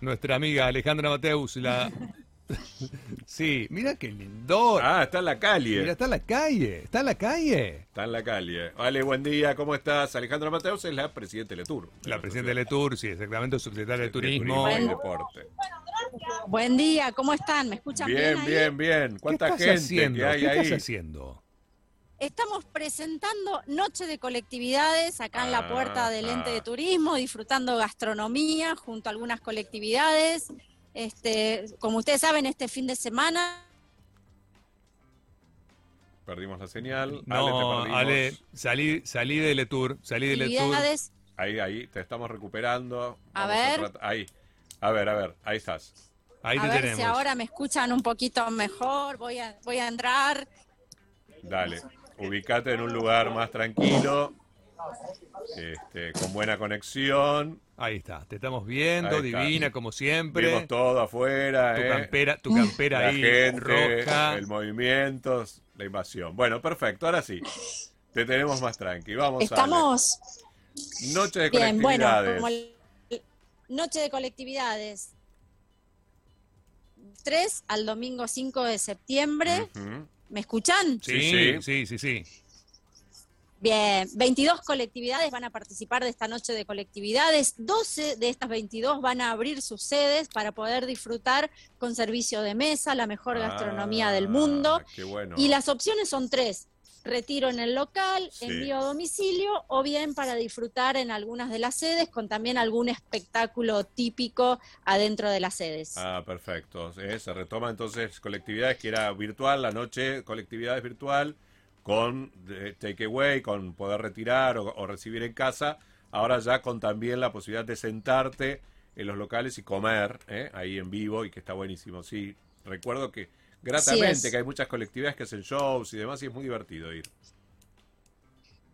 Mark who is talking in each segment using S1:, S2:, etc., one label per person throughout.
S1: Nuestra amiga Alejandra Mateus, la... sí, mira qué lindo.
S2: Ah, está en la calle.
S1: Mira, está en la calle, está en la calle.
S2: Está en la calle. Vale, buen día, ¿cómo estás? Alejandra Mateus es la presidenta de Letour.
S1: La presidenta de Letour, sí, exactamente, subsecretaria de Turismo.
S2: y Deporte.
S3: Buen día, ¿cómo están? ¿Me escuchan bien?
S2: Bien, bien, bien. ¿Cuánta gente
S1: haciendo?
S2: que hay
S1: ¿Qué
S2: ahí?
S1: estás haciendo?
S3: Estamos presentando Noche de Colectividades acá en la puerta del ente de turismo, disfrutando gastronomía junto a algunas colectividades. Este, como ustedes saben, este fin de semana
S2: Perdimos la señal.
S1: No,
S2: Ale, te
S1: Ale, salí, salí de Letour, salí de Letour.
S3: actividades.
S2: Ahí, ahí, te estamos recuperando.
S3: A
S2: Vamos
S3: ver.
S2: Ahí. A ver, a ver, ahí estás.
S1: Ahí
S3: a
S1: te
S3: ver
S1: tenemos.
S3: si ahora me escuchan un poquito mejor. Voy a, voy a entrar.
S2: Dale, ubicate en un lugar más tranquilo, este, con buena conexión.
S1: Ahí está, te estamos viendo,
S2: Ahí está.
S1: divina como siempre.
S2: Vimos todo afuera,
S1: Tu
S2: ¿eh?
S1: campera, tu campera
S2: la
S1: ahí
S2: gente,
S1: roja.
S2: el movimiento, la invasión. Bueno, perfecto, ahora sí. Te tenemos más tranqui. Vamos
S3: Estamos
S2: a Noche de
S3: bien, bueno,
S2: colectividades.
S3: como el- Noche de colectividades. 3 al domingo 5 de septiembre. ¿Me escuchan?
S1: Sí,
S2: Sí,
S1: sí, sí, sí.
S3: Bien, 22 colectividades van a participar de esta noche de colectividades. 12 de estas 22 van a abrir sus sedes para poder disfrutar con servicio de mesa, la mejor gastronomía del mundo.
S2: Ah, Qué bueno.
S3: Y las opciones son tres. Retiro en el local,
S2: Sí.
S3: envío a domicilio o bien para disfrutar en algunas de las sedes con también algún espectáculo típico adentro de las sedes.
S2: Ah, perfecto. Eh, Se retoma entonces colectividades que era virtual, la noche colectividades virtual con eh, takeaway, con poder retirar o, o recibir en casa. Ahora ya con también la posibilidad de sentarte en los locales y comer eh, ahí en vivo y que está buenísimo. Sí, recuerdo que gratamente
S3: es.
S2: que hay muchas colectividades que hacen shows y demás y es muy divertido ir.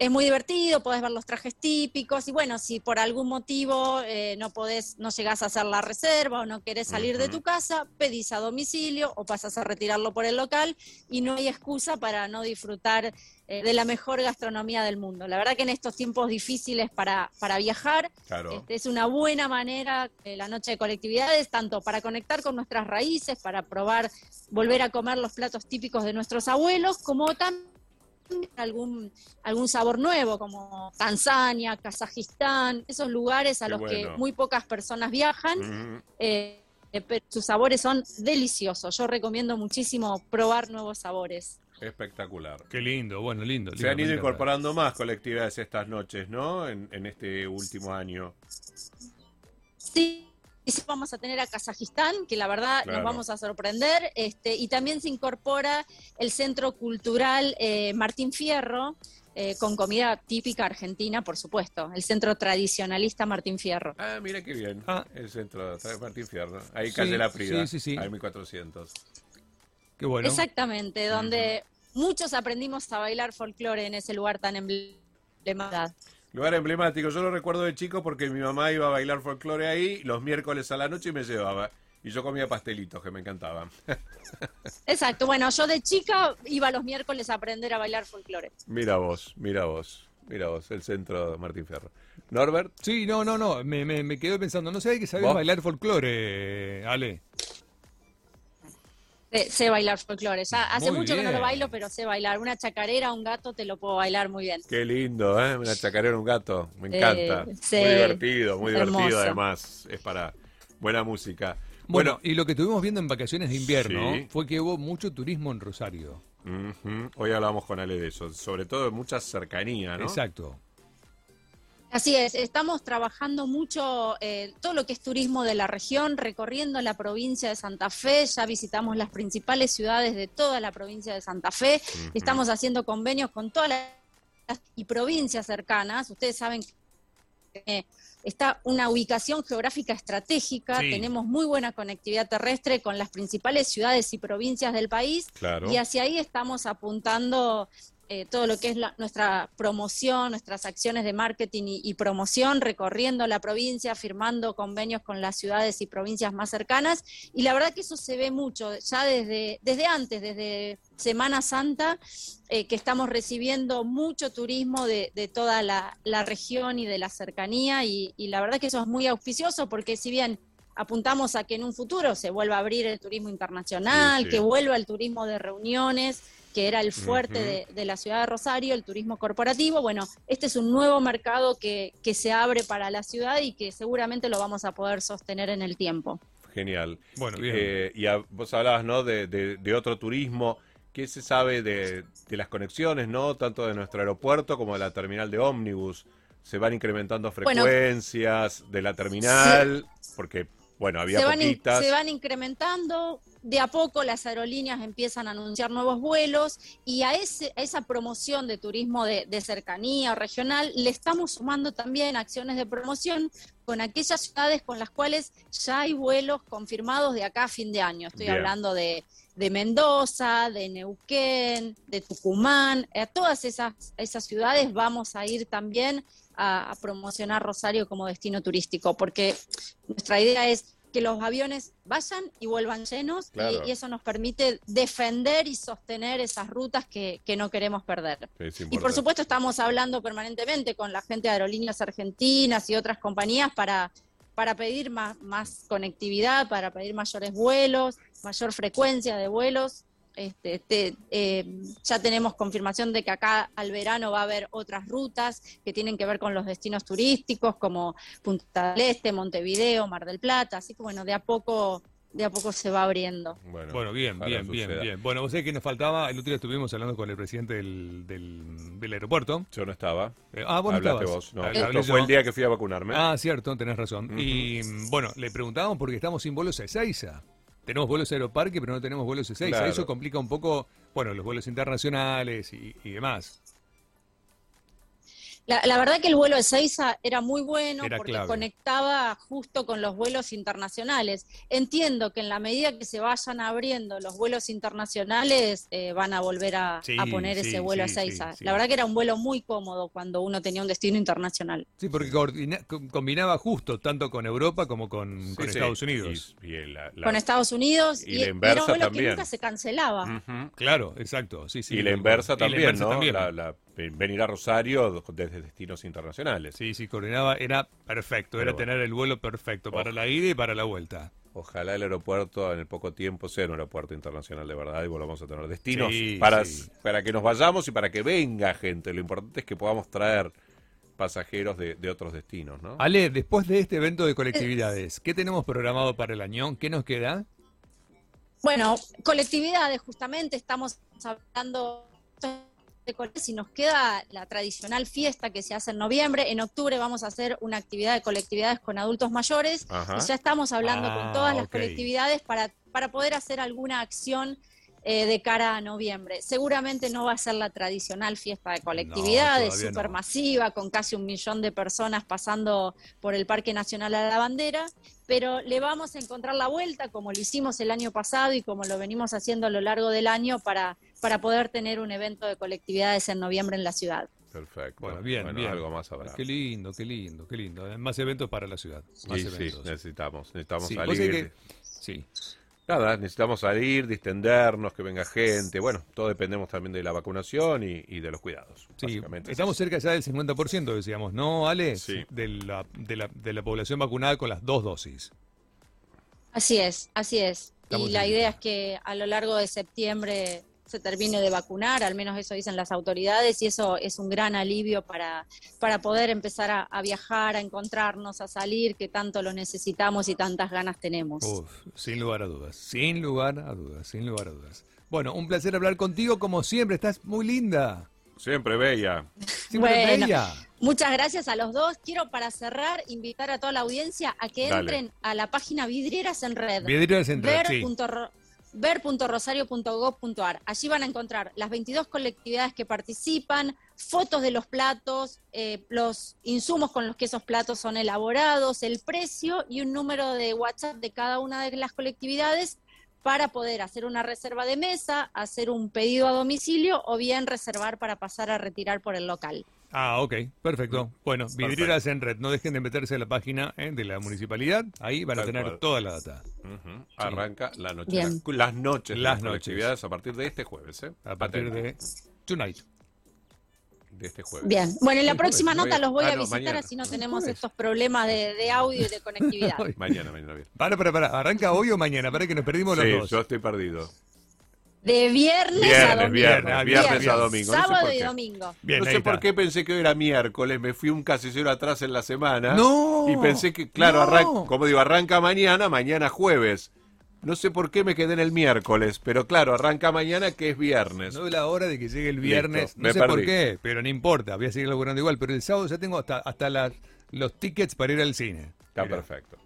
S3: Es muy divertido, podés ver los trajes típicos y bueno, si por algún motivo eh, no podés, no llegás a hacer la reserva o no querés salir de tu casa, pedís a domicilio o pasas a retirarlo por el local y no hay excusa para no disfrutar eh, de la mejor gastronomía del mundo. La verdad que en estos tiempos difíciles para, para viajar,
S2: Claro.
S3: este, es una buena manera eh, la noche de colectividades, tanto para conectar con nuestras raíces, para probar, volver a comer los platos típicos de nuestros abuelos, como también algún, algún sabor nuevo, como Tanzania, Kazajistán, esos lugares a
S2: Qué
S3: los
S2: bueno.
S3: que muy pocas personas viajan. Eh, eh, pero sus sabores son deliciosos. Yo recomiendo muchísimo probar nuevos sabores.
S2: Espectacular.
S1: Qué lindo, bueno, lindo.
S2: Se han ido incorporando más colectividades estas noches, ¿no? En, en este último año.
S3: Sí, y sí vamos a tener a Kazajistán, que la verdad
S2: Claro.
S3: nos vamos a sorprender, este, y también se incorpora el Centro Cultural eh, Martín Fierro, eh, con comida típica argentina, por supuesto, el Centro Tradicionalista Martín Fierro.
S2: Ah, mira qué bien.
S1: Ah.
S2: El centro de Martín Fierro. Ahí
S1: Sí,
S2: calle La Prida.
S1: sí, sí, sí.
S2: Ahí 1400.
S1: Qué bueno.
S3: Exactamente, donde muchos aprendimos a bailar folclore en ese lugar tan emblemático.
S2: Lugar emblemático. Yo lo recuerdo de chico porque mi mamá iba a bailar folclore ahí los miércoles a la noche y me llevaba. Y yo comía pastelitos que me encantaban.
S3: Exacto, bueno, yo de chica iba los miércoles a aprender a bailar folclore.
S2: mira vos, mira vos. Mira vos, el centro de Martín Fierro. Norbert,
S1: Sí, no, no, no, me, me, me quedé pensando, no sabía que sabías
S2: ¿Vos?
S1: bailar folclore, Ale.
S3: Sé, bailar folclole. Ya hace
S1: Muy
S3: mucho que no lo bailo, pero sé bailar. Una chacarera, un gato, te lo puedo bailar muy bien.
S2: qué lindo, ¿eh? Una chacarera, un gato. Me encanta.
S3: Eh, sí.
S2: Muy divertido, muy divertido
S3: Hermoso.
S2: además. Es para buena música.
S1: Bueno, y lo que estuvimos viendo en vacaciones de invierno
S2: Sí.
S1: fue que hubo mucho turismo en Rosario.
S2: Hoy hablamos con Ale de eso, sobre todo de mucha cercanía, ¿no?
S1: Exacto.
S3: Así es, estamos trabajando mucho eh, todo lo que es turismo de la región, recorriendo la provincia de Santa Fe, ya visitamos las principales ciudades de toda la provincia de Santa Fe, estamos haciendo convenios con todas las y provincias cercanas, ustedes saben que eh, está una ubicación geográfica estratégica,
S1: Sí.
S3: tenemos muy buena conectividad terrestre con las principales ciudades y provincias del país,
S2: Claro.
S3: y hacia ahí estamos apuntando eh, todo lo que es la- nuestra promoción, nuestras acciones de marketing y, y promoción, recorriendo la provincia, firmando convenios con las ciudades y provincias más cercanas. Y la verdad que eso se ve mucho, ya desde, desde antes, desde Semana Santa, eh, que estamos recibiendo mucho turismo de, de toda la, la región y de la cercanía. Y, y la verdad que eso es muy auspicioso porque si bien apuntamos a que en un futuro se vuelva a abrir el turismo internacional,
S2: Sí, sí.
S3: que vuelva el turismo de reuniones, que era el fuerte de, de la ciudad de Rosario, el turismo corporativo. Bueno, este es un nuevo mercado que, que se abre para la ciudad y que seguramente lo vamos a poder sostener en el tiempo.
S2: Genial.
S1: Bueno, bien.
S2: Eh, y a- vos hablabas, ¿no? De, de- de otro turismo. ¿Qué se sabe de, de las conexiones, ¿no? Tanto de nuestro aeropuerto como de la terminal de ómnibus. ¿Se van incrementando
S3: Bueno,
S2: frecuencias de la terminal? Porque, bueno, había
S3: se van, in-
S2: poquitas.
S3: se van incrementando, de a poco las aerolíneas empiezan a anunciar nuevos vuelos y a, ese, a esa promoción de turismo de, de cercanía o regional le estamos sumando también acciones de promoción con aquellas ciudades con las cuales ya hay vuelos confirmados de acá a fin de año. Estoy
S2: Bien.
S3: hablando de, de Mendoza, de Neuquén, de Tucumán, a todas esas, esas ciudades vamos a ir también a, a promocionar Rosario como destino turístico, porque nuestra idea es que los aviones vayan y vuelvan llenos y-
S2: Claro.
S3: y, eso nos permite defender y sostener esas rutas que, que no queremos perder. Y por supuesto estamos hablando permanentemente con la gente de aerolíneas argentinas y otras compañías para, para pedir más, más conectividad, para pedir mayores vuelos, mayor frecuencia de vuelos. Este, este, eh, ya tenemos confirmación de que acá al verano va a haber otras rutas que tienen que ver con los destinos turísticos como Punta del Este, Montevideo, Mar del Plata, así que bueno, de a poco, de a poco se va abriendo.
S1: Bueno, bien, bien, bien,
S2: suceda.
S1: bien. Bueno, vos sabés que nos faltaba, el otro día estuvimos hablando con el presidente del, del, del aeropuerto.
S2: Yo no estaba.
S1: Eh, ah, vos
S2: Hablaste
S1: estabas.
S2: vos. No,
S1: Hablé
S2: esto
S1: yo.
S2: fue el día que fui a vacunarme.
S1: Ah, cierto, tenés razón. Y bueno, le preguntábamos porque estamos sin vuelos a Ezeiza. Tenemos vuelos a Aeroparque, pero no tenemos vuelos a Ezeiza.
S2: Claro.
S1: Eso complica un poco, bueno, los vuelos internacionales y, y demás.
S3: La, la verdad que el vuelo de Seiza era muy bueno
S1: Era
S3: porque
S1: clave.
S3: conectaba justo con los vuelos internacionales. Entiendo que en la medida que se vayan abriendo los vuelos internacionales eh, van a volver a,
S1: Sí,
S3: a poner
S1: sí,
S3: ese vuelo
S1: sí,
S3: a Seiza.
S1: sí, sí.
S3: La verdad que era un vuelo muy cómodo cuando uno tenía un destino internacional.
S1: Sí, porque coordina- co- combinaba justo tanto con Europa como con,
S2: Sí,
S1: con
S2: sí.
S1: Estados Unidos.
S2: Y, y la- la-
S3: Con Estados Unidos
S2: y
S3: y,
S2: la
S3: era un vuelo
S2: también.
S3: que nunca se cancelaba.
S1: Claro, exacto. Sí, sí,
S2: y la inversa también,
S1: inversa
S2: ¿no?
S1: también.
S2: La- la- venir a Rosario desde destinos internacionales.
S1: Sí, sí, coordinaba, era perfecto,
S2: Pero
S1: era
S2: bueno.
S1: tener el vuelo perfecto para
S2: Oh.
S1: la ida y para la vuelta.
S2: Ojalá el aeropuerto en el poco tiempo sea un aeropuerto internacional de verdad y volvamos a tener destinos
S1: Sí,
S2: para,
S1: sí.
S2: para que nos vayamos y para que venga gente. Lo importante es que podamos traer pasajeros de, de otros destinos, ¿no?
S1: Ale, después de este evento de colectividades, ¿qué tenemos programado para el año? ¿Qué nos queda?
S3: Bueno, colectividades, justamente estamos hablando y nos queda la tradicional fiesta que se hace en noviembre. En octubre vamos a hacer una actividad de colectividades con adultos mayores
S2: Ajá.
S3: y ya estamos hablando
S1: Ah,
S3: con todas las colectividades para, para poder hacer alguna acción eh, de cara a noviembre. Seguramente no va a ser la tradicional fiesta de colectividades,
S1: no.
S3: supermasiva, con casi un millón de personas pasando por el Parque Nacional a la Bandera, pero le vamos a encontrar la vuelta como lo hicimos el año pasado y como lo venimos haciendo a lo largo del año para, para poder tener un evento de colectividades en noviembre en la ciudad.
S2: Perfecto.
S1: Bueno, bien, bien.
S2: Algo más habrá.
S1: Qué lindo, qué lindo, qué lindo. Más eventos para la ciudad. Más
S2: Sí, sí,
S1: eventos.
S2: necesitamos, necesitamos
S1: Sí, vos
S2: salir.
S1: que- sí.
S2: Nada, necesitamos salir, distendernos, que venga gente. Bueno, todo dependemos también de la vacunación y, y de los cuidados.
S1: Sí,
S2: básicamente.
S1: estamos cerca ya del 50%, decíamos, ¿no, Ale?
S2: Sí.
S1: De la, de, la, de la población vacunada con las dos dosis.
S3: Así es, así es.
S1: Estamos
S3: y la idea es que a lo largo de septiembre se termine de vacunar, al menos eso dicen las autoridades, y eso es un gran alivio para, para poder empezar a, a viajar, a encontrarnos, a salir, que tanto lo necesitamos y tantas ganas tenemos.
S1: Uf, sin lugar a dudas, sin lugar a dudas, sin lugar a dudas. Bueno, un placer hablar contigo como siempre, estás muy linda.
S2: Siempre bella.
S1: Siempre
S3: Bueno.
S1: bella.
S3: Muchas gracias a los dos. Quiero para cerrar invitar a toda la audiencia a que
S2: Dale.
S3: entren a la página Vidrieras en Red.
S1: Vidrieras en Red, sí.
S3: ver.rosario.gov.ar. Allí van a encontrar las 22 colectividades que participan, fotos de los platos, eh, los insumos con los que esos platos son elaborados, el precio y un número de WhatsApp de cada una de las colectividades para poder hacer una reserva de mesa, hacer un pedido a domicilio o bien reservar para pasar a retirar por el local.
S1: Ah, ok, perfecto. Bueno,
S2: Perfecto.
S1: vidrieras en red, no dejen de meterse a la página eh, de la municipalidad, ahí van a tener
S2: cual.
S1: toda la data.
S2: Arranca la noche.
S3: Bien.
S2: Las, las noches
S1: Las
S2: las
S1: noches.
S2: colectividades a partir de este jueves. ¿eh?
S1: A partir de Tonight.
S2: de este jueves.
S3: Bien, bueno, en la próxima
S2: jueves.
S3: nota los voy
S2: Ah,
S3: a
S2: no,
S3: visitar
S2: mañana.
S3: así no tenemos
S1: jueves.
S3: estos problemas de, de audio y de conectividad.
S2: Mañana, mañana bien.
S1: Para, para, para. ¿Arranca hoy o mañana? Para que nos perdimos los
S2: Sí,
S1: dos.
S2: yo estoy perdido.
S3: De viernes, a
S2: Viernes,
S3: domingo.
S2: viernes, a domingo. No sé
S3: Sábado
S2: por
S3: y
S2: qué.
S3: domingo.
S1: Bien,
S2: no sé por qué pensé que hoy era miércoles, me fui un casillero atrás en la semana.
S1: No.
S2: Y pensé que, claro,
S1: No.
S2: arran- como digo, arranca mañana, mañana jueves. No sé por qué me quedé en el miércoles, pero claro, arranca mañana que es viernes.
S1: No es la hora de que llegue el viernes.
S2: Listo,
S1: no
S2: me
S1: sé por qué, pero no importa. Voy a seguir laburando igual. Pero el sábado ya tengo hasta, hasta las, los tickets para ir al cine.
S2: Está
S1: Mirá.
S2: perfecto.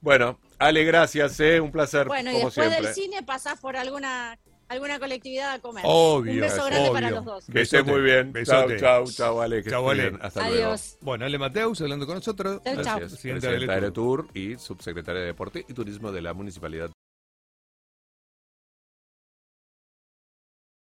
S2: Bueno, Ale, gracias, ¿eh? un placer
S3: Bueno, y
S2: como
S3: después
S2: siempre.
S3: del cine pasás por alguna alguna colectividad a comer.
S1: Obvio,
S3: Un beso grande
S1: obvio.
S3: para los dos.
S2: Que estés muy bien.
S1: besote.
S2: Chao, chao, chao, Ale. Que estés
S1: Ale.
S2: bien. Hasta luego.
S3: Adiós.
S1: Bueno, Ale Mateus hablando con nosotros.
S3: Chau, chau.
S2: Gracias.
S1: Presidenta
S2: de Tour y subsecretaria de Deporte y Turismo de la Municipalidad